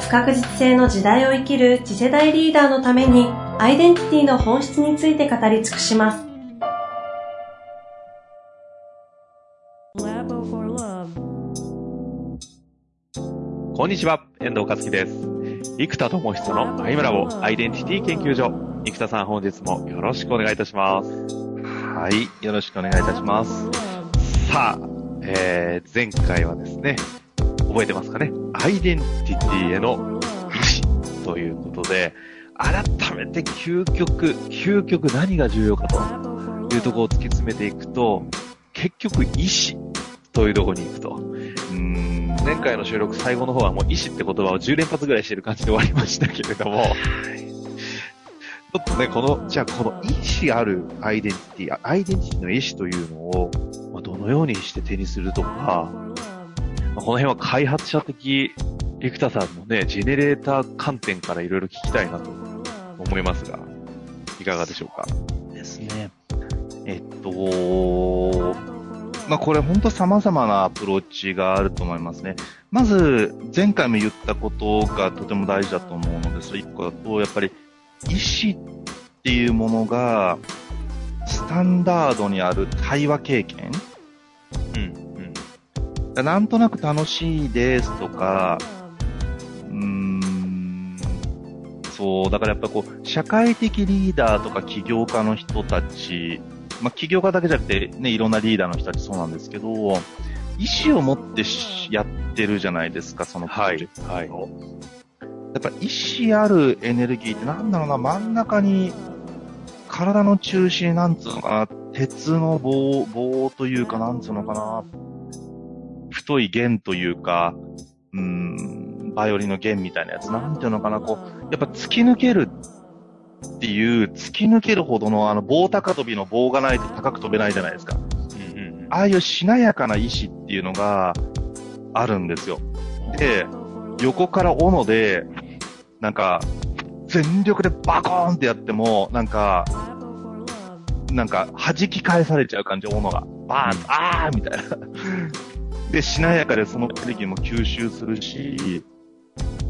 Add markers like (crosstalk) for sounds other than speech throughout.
不確実性の時代を生きる次世代リーダーのためにアイデンティティの本質について語り尽くします。こんにちは、遠藤和樹です。生田智久のアイムラボアイデンティティ研究所。生田さん本日もよろしくお願いいたします。はい、よろしくお願いいたします。さあ、えー、前回はですね、覚えてますかね？アイデンティティへの意志ということで、改めて究極、究極何が重要かと。いうところを突き詰めていくと、結局意志というところに行くと。うん前回の収録最後の方はもう意志って言葉を10連発ぐらいしてる感じで終わりましたけれども、ちょっとね、この、じゃあこの意志あるアイデンティティ、アイデンティティの意志というのを、まあ、どのようにして手にするとか、まあ、この辺は開発者的、生田さんのね、ジェネレーター観点からいろいろ聞きたいなと思いますが、いかがでしょうか？ですね。えっと、まあこれ本当様々なアプローチがあると思いますね。まず、前回も言ったことがとても大事だと思うので、それ一個だと、やっぱり、意思っていうものが、スタンダードにある対話経験なんとなく楽しいですとか、そう、だからやっぱこう、社会的リーダーとか起業家の人たち、まあ、起業家だけじゃなくて、ね、いろんなリーダーの人たちそうなんですけど、意思を持ってやってるじゃないですか、そのプロジェクト。はい。はい、やっぱ意思あるエネルギーってなんだろうな、真ん中に、体の中心、なんつうのかな、鉄の棒、棒というか、なんつうのかな、太い弦というか、うん、バイオリンの弦みたいなやつ、なんていうのかな、こう、やっぱ突き抜けるっていう、突き抜けるほどのあの棒高跳びの棒がないと高く飛べないじゃないですか。うんうん、ああいうしなやかな意志っていうのがあるんですよ。で、横から斧で、なんか、全力でバコーンってやっても、なんか、なんか、弾き返されちゃう感じ、斧が。バーン、あーみたいな。で、しなやかでそのエネルギーも吸収するし、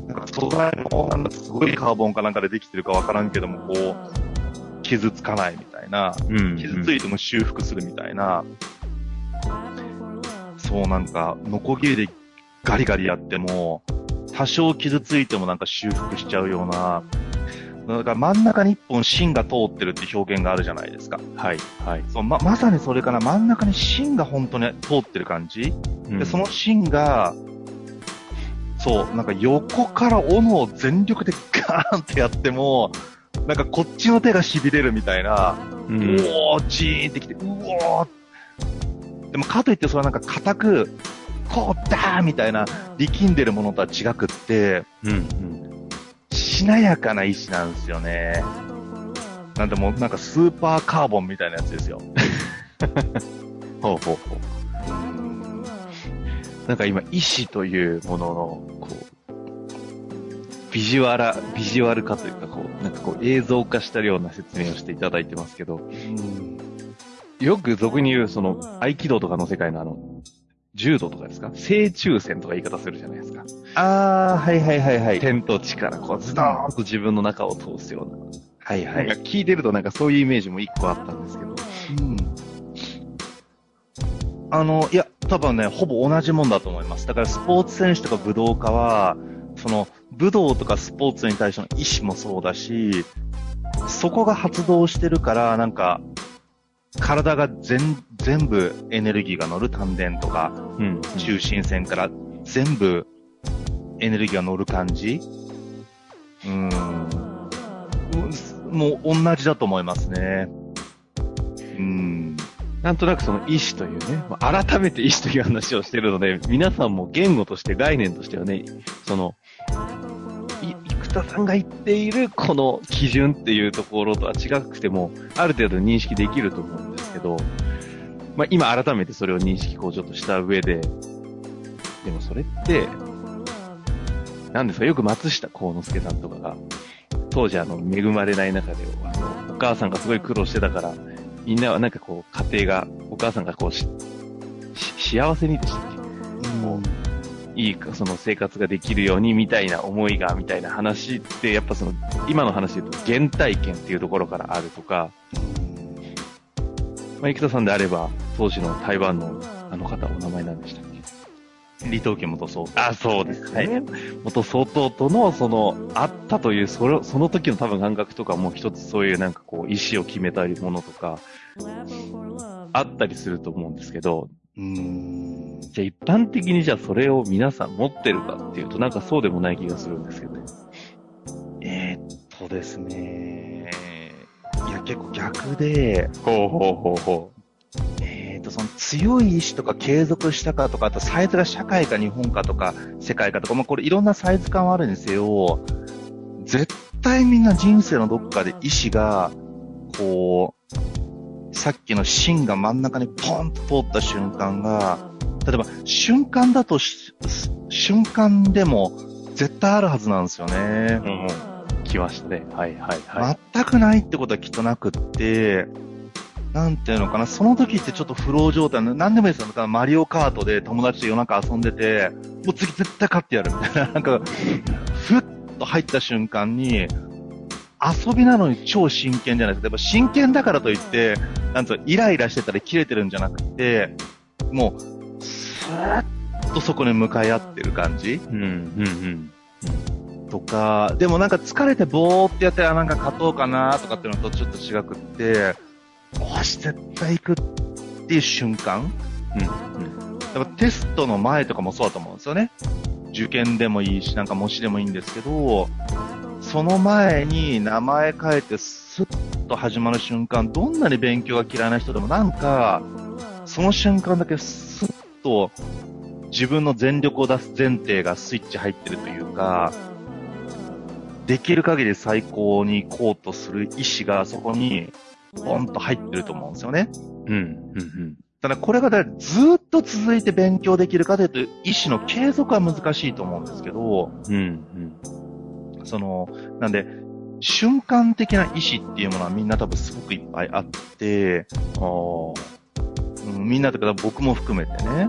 なんか素材もなんかすごいカーボンかなんかでできてるかわからんけども、こう、傷つかないみたいな、うんうん、傷ついても修復するみたいな、そうなんか、ノコギリでガリガリやっても、多少傷ついてもなんか修復しちゃうような、だから真ん中に一本芯が通ってるって表現があるじゃないですか。はい。はい。そう、ま、まさにそれかな、真ん中に芯が本当に通ってる感じ、うん、で、その芯が、そう、なんか横から斧を全力でガーンってやっても、なんかこっちの手が痺れるみたいな、うん、おー、ジーンってきて、うおーでもかといってそれはなんか硬く、こうだーみたいな力んでるものとは違くって、うん、うんしなやかな意志なんですよね。なんでもなんかスーパーカーボンみたいなやつですよ。(laughs) ほうほうほう。なんか今、意志というものの、こう、ビジュアラ、ビジュアル化というか、こう、なんかこう映像化したような説明をしていただいてますけど、よく俗に言う、その、合気道とかの世界のあの、柔道とかですか？正中線とか言い方するじゃないですか。ああ、はいはいはいはい。天と地からこうズドーンと自分の中を通すような。はいはい。なんか聞いてるとなんかそういうイメージも一個あったんですけど。うん。あの、いや、多分ね、ほぼ同じもんだと思います。だからスポーツ選手とか武道家は、その、武道とかスポーツに対しての意志もそうだし、そこが発動してるから、なんか、体が全、全部エネルギーが乗る丹田とか、うん、中心線から全部エネルギーが乗る感じうん。もう同じだと思いますね。うん。なんとなくその意志というね、改めて意志という話をしてるので、皆さんも言語として概念としてはね、その、意生田さんが言っているこの基準っていうところとは違くても、ある程度認識できると思うんですけど、まあ今改めてそれを認識こうちょっとした上で、でもそれって、なんですか、よく松下幸之助さんとかが、当時あの、恵まれない中で、あの、お母さんがすごい苦労してたから、みんなはなんかこう、家庭が、お母さんがこうし、し幸せにでしたっけもう、いいか、その生活ができるようにみたいな思いが、みたいな話って、やっぱその、今の話で言うと、原体験っていうところからあるとか、まあ、生田さんであれば、当時の台湾のあの方、お名前なんでした李東家元総あ、そうですね。元総統との、その、あったという、その、その時の多分感覚とかも一つそういうなんかこう、意思を決めたりものとか、あったりすると思うんですけど、うーん。じゃあ一般的にじゃあそれを皆さん持ってるかっていうとなんかそうでもない気がするんですけどね。えー、っとですね。いや、結構逆で、ほうほうほうほえー、っと、その強い意志とか継続したかとか、あとサイズが社会か日本かとか、世界かとか、まあこれいろんなサイズ感はあるにせよ、絶対みんな人生のどっかで意志が、こう、さっきの芯が真ん中にポンと通った瞬間が、例えば瞬間だとし、瞬間でも絶対あるはずなんですよね。う。うん、来ましたね。はいはいはい。全くないってことはきっとなくって、なんていうのかな、その時ってちょっとフロー状態の、なんでもいいですよ。だからマリオカートで友達と夜中遊んでて、もう次絶対勝ってやるみたいな、(laughs) なんか、ふっと入った瞬間に、遊びなのに超真剣じゃないですか。やっぱ真剣だからといって、なんつうの、イライラしてたり切れてるんじゃなくて、もう、スーッとそこに向かい合ってる感じうん、うん、とか、でもなんか疲れてぼーってやって、あ、なんか勝とうかなとかっていうのとちょっと違くって、よし、絶対行くっていう瞬間？うん。うん、やっぱテストの前とかもそうだと思うんですよね。受験でもいいし、なんか模試でもいいんですけど、その前に名前変えてスッと始まる瞬間、どんなに勉強が嫌いな人でもなんか、その瞬間だけスッと自分の全力を出す前提がスイッチ入ってるというか、できる限り最高に行こうとする意志がそこにポンと入ってると思うんですよね。うん、うん、ただこれがだずーっと続いて勉強できるかというと、意志の継続は難しいと思うんですけど、うん、うん。その、なんで、瞬間的な意志っていうものはみんな多分すごくいっぱいあって、ああ。うん、みんなとか僕も含めてね。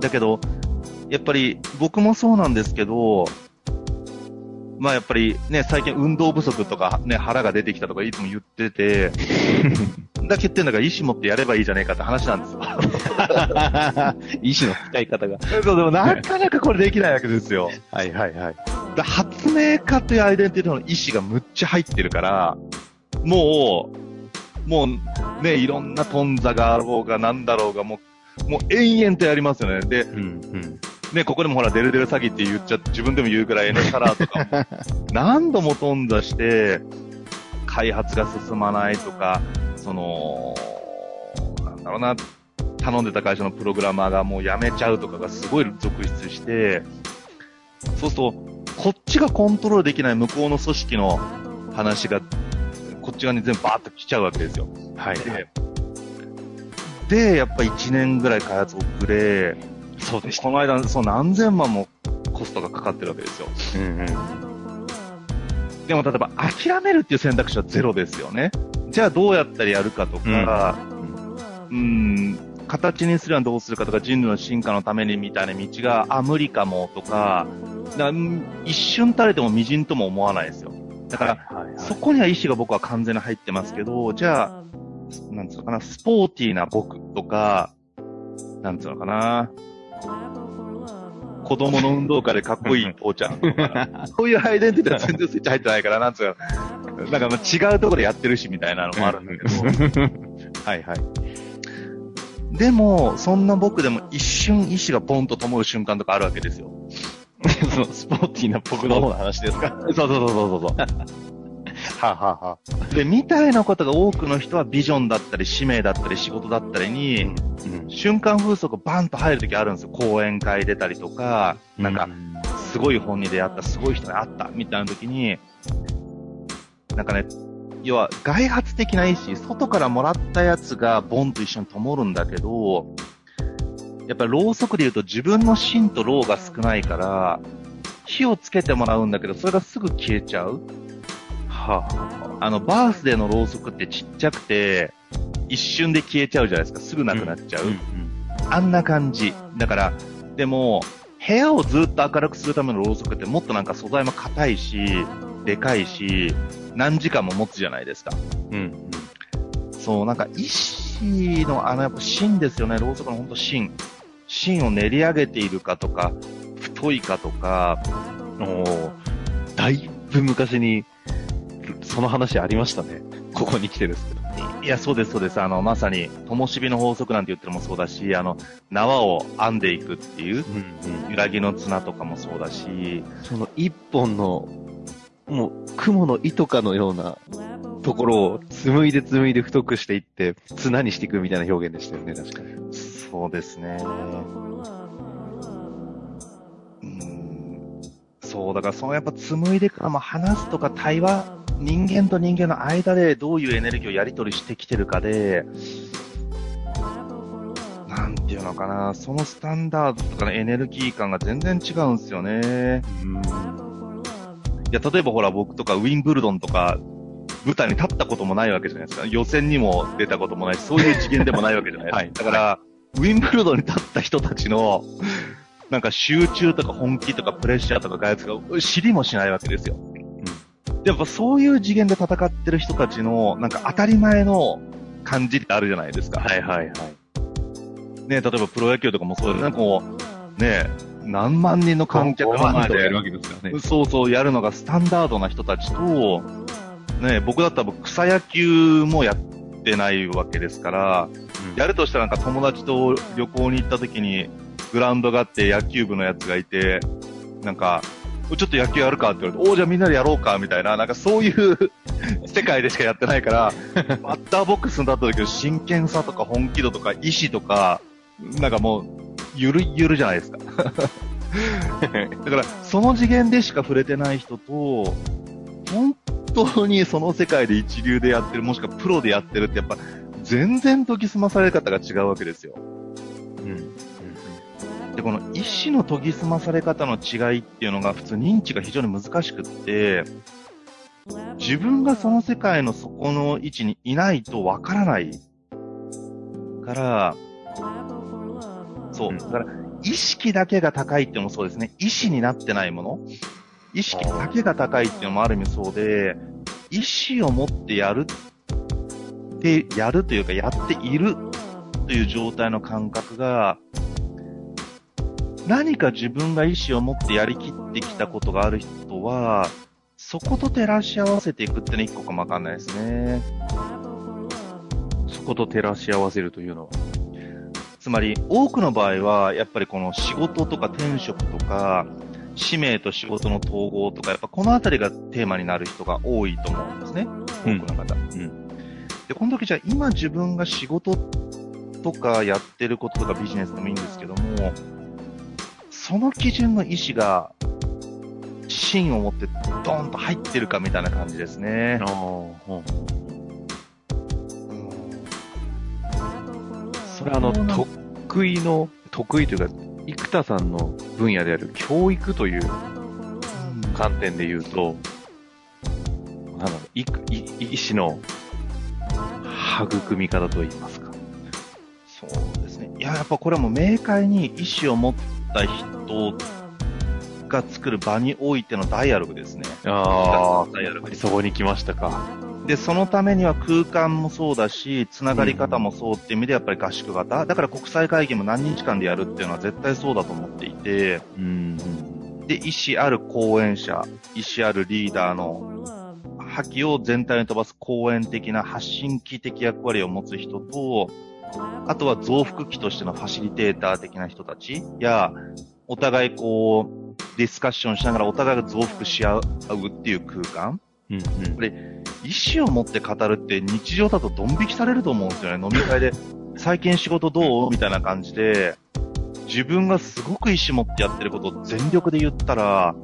だけど、やっぱり僕もそうなんですけど、まあやっぱりね、最近運動不足とかね、腹が出てきたとかいつも言ってて、(laughs) だけ言ってんだから意志持ってやればいいじゃねえかって話なんですよ。(laughs) 意志の使い方が。そう、でもなかなかこれできないわけですよ。はいはいはい。だ発明家というアイデンティティの意志がむっちゃ入ってるから、もう、もうね、いろんな頓挫があろうがなんだろうが、もう、もう延々とやりますよね。で、うん、うん。ね、ここでもほら、デルデル詐欺って言っちゃって、自分でも言うぐらいね、カラーとかも、(laughs) 何度も頓挫して、開発が進まないとか、その、なんだろうな、頼んでた会社のプログラマーがもう辞めちゃうとかがすごい続出して、そうすると、こっちがコントロールできない向こうの組織の話が、こっち側に全部バーッと来ちゃうわけですよ。はい。で、で、やっぱ1年ぐらい開発遅れ、そうでした。この間、そう何千万もコストがかかってるわけですよ。うん、うん。でも例えば諦めるっていう選択肢はゼロですよね。じゃあどうやったらやるかとか、うん、形にするにはどうするかとか、人類の進化のためにみたいな道が、あ、無理かもとか、だ一瞬たれても微塵とも思わないですよ。だから。そこには意志が僕は完全に入ってますけど、じゃあ、なんつうのかな、スポーティーな僕とか、なんつうのかな、子供の運動会でかっこいい父ちゃんとか、(laughs) そういうアイデンティティは全然スイッチ入ってないから、なんつうの、なんかまあ違うところでやってるしみたいなのもあるんだけど、(laughs) はいはい。でも、そんな僕でも一瞬意志がポンと灯る瞬間とかあるわけですよ。(laughs) そのスポーティーな僕の方の話ですかそうそうそうそうそう。ははは。で、みたいなことが多くの人はビジョンだったり、使命だったり、仕事だったりに、うん。瞬間風速バンと入るときあるんですよ。講演会出たりとか、なんか、すごい本に出会った、すごい人に会った、みたいな時に、なんかね、要は外発的な意思、外からもらったやつがボンと一緒に灯るんだけど、やっぱりろうそくで言うと自分の芯とろうが少ないから、火をつけてもらうんだけど、それがすぐ消えちゃう。はあ。あの、バースデーのろうそくってちっちゃくて、一瞬で消えちゃうじゃないですか。すぐなくなっちゃう。うんあんな感じ。だから、でも、部屋をずっと明るくするためのろうそくってもっとなんか素材も硬いし、でかいし、何時間も持つじゃないですか。うん。うん。そう、なんか石のあのやっぱ芯ですよね。ろうそくのほんと芯。芯を練り上げているかとか、太いかとか、だいぶ昔に、その話ありましたね。ここに来てですけど。いや、そうです、そうです。あの、まさに、灯火の法則なんて言ってるのもそうだし、あの、縄を編んでいくっていう、うんうん。揺らぎの綱とかもそうだし、その一本の、もう、雲の糸かのようなところを紡いで紡いで太くしていって、綱にしていくみたいな表現でしたよね、確かに。そうですね。うんそう、だからそのやっぱ紡いでからも話すとか対話、人間と人間の間でどういうエネルギーをやり取りしてきてるかで、なんていうのかな、そのスタンダードとかのエネルギー感が全然違うんですよね。いや、例えばほら僕とかウィンブルドンとか、舞台に立ったこともないわけじゃないですか。予選にも出たこともないし、そういう次元でもないわけじゃないですか。はいだから、ウィンブルドンに立った人たちの、なんか集中とか本気とかプレッシャーとか外圧が知りもしないわけですよ。やっぱそういう次元で戦ってる人たちの、なんか当たり前の感じってあるじゃないですか。はいはいはい。ね、例えばプロ野球とかもそうですね、こう、ね、何万人の観客の前で、わけですからね。そうそうやるのがスタンダードな人たちと、ね、僕だったら草野球もやってないわけですから、やるとしたらなんか友達と旅行に行った時に、グラウンドがあって野球部のやつがいて、なんか、ちょっと野球やるかって言われて、おーじゃあみんなでやろうかみたいな、なんかそういう (laughs) 世界でしかやってないから、(laughs) バッターボックスに立った時の真剣さとか本気度とか意志とか、なんかもう、ゆるゆるじゃないですか。(laughs) だから、その次元でしか触れてない人と、本当にその世界で一流でやってる、もしくはプロでやってるってやっぱ、全然研ぎ澄まされ方が違うわけですよ。うん。で、この意志の研ぎ澄まされ方の違いっていうのが普通認知が非常に難しくって、自分がその世界の底の位置にいないとわからないから、そう。だから、意識だけが高いっていうのもそうですね。意志になってないもの意識だけが高いっていうのもある意味そうで、意志を持ってやるって、やるというか、やっているという状態の感覚が、何か自分が意志を持ってやりきってきたことがある人は、そこと照らし合わせていくってのは一個かもわかんないですね。そこと照らし合わせるというのは。つまり、多くの場合は、やっぱりこの仕事とか転職とか、使命と仕事の統合とか、やっぱこのあたりがテーマになる人が多いと思うんですね。多くの方。んで、この時じゃあ今自分が仕事とかやってることとかビジネスでもいいんですけども、その基準の意思が、芯を持ってドーンと入ってるかみたいな感じですね。それはあの、そうなん得意の、得意というか、生田さんの分野である教育という観点で言うと、なんだろう、いく、い、医師の育み方といいますか。そうですね。いや、やっぱこれはもう明快に意思を持った人が作る場においてのダイアログですね。あダイアログそこに来ましたか。で、そのためには空間もそうだし、つながり方もそうっていう意味でやっぱり合宿型。だから国際会議も何日間でやるっていうのは絶対そうだと思っていて、うん。で、意思ある講演者、意思あるリーダーの覇気を全体に飛ばす講演的な発信機的役割を持つ人と、あとは増幅機としてのファシリテーター的な人たちや、お互いこう、ディスカッションしながらお互いが増幅し合うっていう空間。うん。うんこれ、意思を持って語るって日常だとドン引きされると思うんですよね。飲み会で、最近仕事どう？みたいな感じで、自分がすごく意志持ってやってることを全力で言ったら、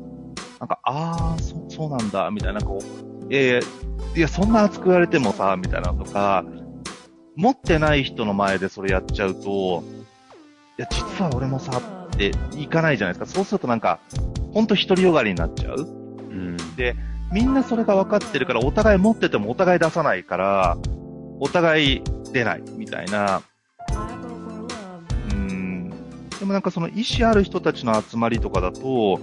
なんか、ああ、そう、そうなんだ、みたいな、こう、えー、いや、そんな熱く言われてもさ、みたいなのとか、持ってない人の前でそれやっちゃうと、いや、実は俺もさ、っていかないじゃないですか。そうするとなんか、ほんと独りよがりになっちゃう。うん。で、みんなそれが分かってるから、お互い持っててもお互い出さないから、お互い出ない、みたいな。うん。でもなんかその意思ある人たちの集まりとかだと、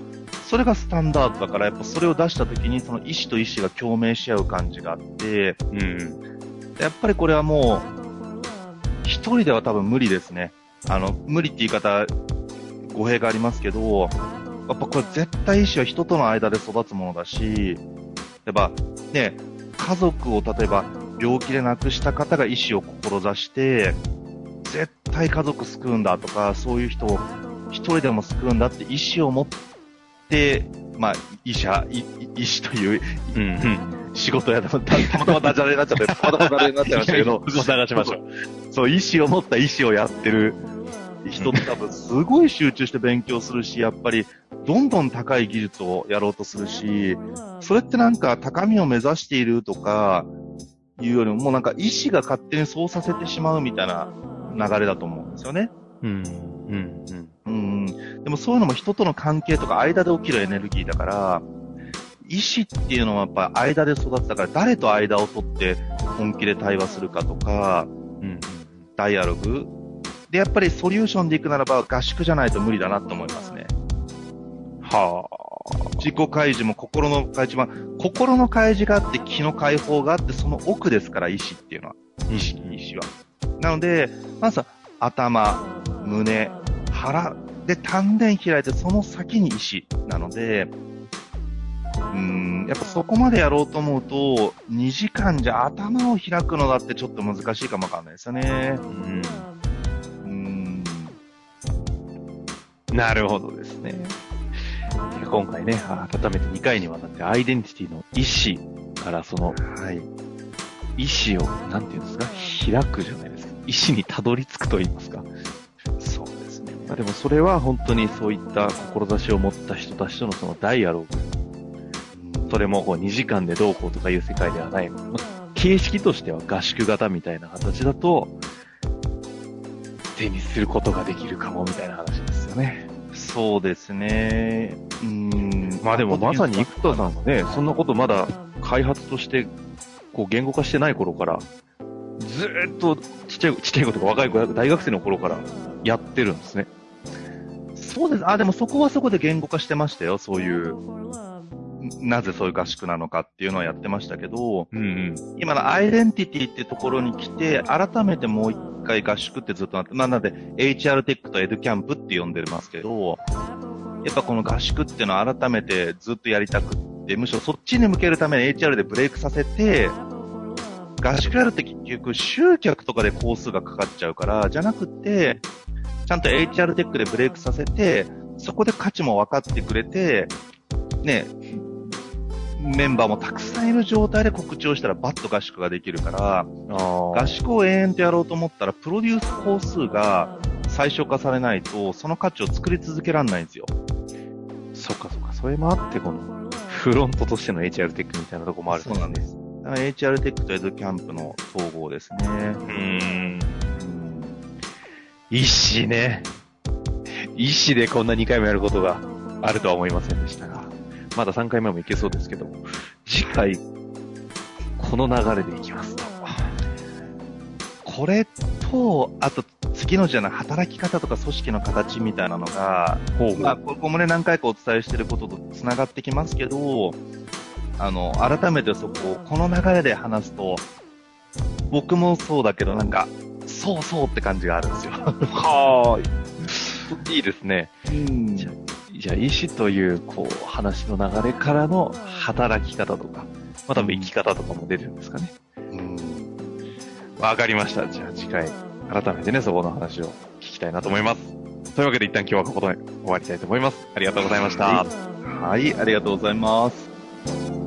それがスタンダードだから、やっぱそれを出した時にその意思と意思が共鳴し合う感じがあって、うん。やっぱりこれはもう、一人では多分無理ですね。あの、無理って言い方、語弊がありますけど、やっぱこれ絶対意思は人との間で育つものだし、やっぱね、家族を例えば病気で亡くした方が意思を志して、絶対家族救うんだとか、そういう人を一人でも救うんだって意思を持って、まあ、医者、い医師といううん。うん。仕事やたたまたまダジャレになっちゃって、たまたまダジャレになっちゃいましたけど、(laughs) 流しましょう。そう、意思を持った医師をやってる人って多分すごい集中して勉強するし、やっぱりどんどん高い技術をやろうとするし、それってなんか高みを目指しているとかいうよりも、もうなんか意思が勝手にそうさせてしまうみたいな流れだと思うんですよね。うん。うん。うん。うん。でもそういうのも人との関係とか間で起きるエネルギーだから、意思っていうのはやっぱ間で育ったから、誰と間を取って本気で対話するかとか、うん。ダイアログで、やっぱりソリューションで行くならば合宿じゃないと無理だなと思いますね。は自己開示も心の開示も、心の開示があって気の解放があって、その奥ですから、意志っていうのは。意識、意志は。なので、まずは頭、胸、腹、で、丹田開いて、その先に意志なので、うーん、やっぱそこまでやろうと思うと、2時間じゃ頭を開くのだってちょっと難しいかもわかんないですよね。うん。(laughs) なるほどですね。今回ね、改めて2回にわたってアイデンティティの意思からそのはい。意思を、なんていうんですか、開くじゃないですか。意思にたどり着くと言いますか。そうですね。まあ、でもそれは本当にそういった志を持った人たちとのそのダイアログ。それもこう2時間でどうこうとかいう世界ではない。まあ形式としては合宿型みたいな形だと、手にすることができるかもみたいな話ですよね。そうですね。うーん。まあでもまさに生田さんがね、そんなことまだ開発として、こう言語化してない頃から、ずーっとちっちゃい、ちっちゃい子とか若い子、大学生の頃からやってるんですね。そうです。あ、でもそこはそこで言語化してましたよ。そういう、なぜそういう合宿なのかっていうのはやってましたけど、うんうん。今のアイデンティティってところに来て、改めてもう一回合宿ってずっとなって、まあ、なので、HR テックとエドキャンプって呼んでますけど、やっぱこの合宿っていうのを改めてずっとやりたくって、むしろそっちに向けるために HR でブレイクさせて、合宿やるって結局集客とかで工数がかかっちゃうから、じゃなくて、ちゃんと HR テックでブレイクさせて、そこで価値も分かってくれて、ね、メンバーもたくさんいる状態で告知をしたらバッと合宿ができるから、あ合宿を永遠とやろうと思ったら、プロデュース工数が最小化されないと、その価値を作り続けられないんですよ。そっかそっか。それもあって、この、(laughs) フロントとしての HR テックみたいなとこもあるそうなんです。だから HR テックとエドキャンプの統合ですね。うーん。うん医師ね。医師でこんな2回もやることがあるとは思いませんでしたが、まだ3回目もいけそうですけども、次回、この流れでいきますと。これと、あと次のじゃない働き方とか組織の形みたいなのが、ほうまあ、ここもね、何回かお伝えしていることと繋がってきますけど、あの、改めてそこを、この流れで話すと、僕もそうだけど、なんか、そうそうって感じがあるんですよ。はーい。(laughs) いいですね。うんじゃあ、医師という、こう、話の流れからの働き方とか、まあ多分生き方とかも出てるんですかね。うんわかりました。じゃあ次回、改めてね、そこの話を聞きたいなと思います。というわけで一旦今日はここで終わりたいと思います。ありがとうございました。はいはい、ありがとうございます。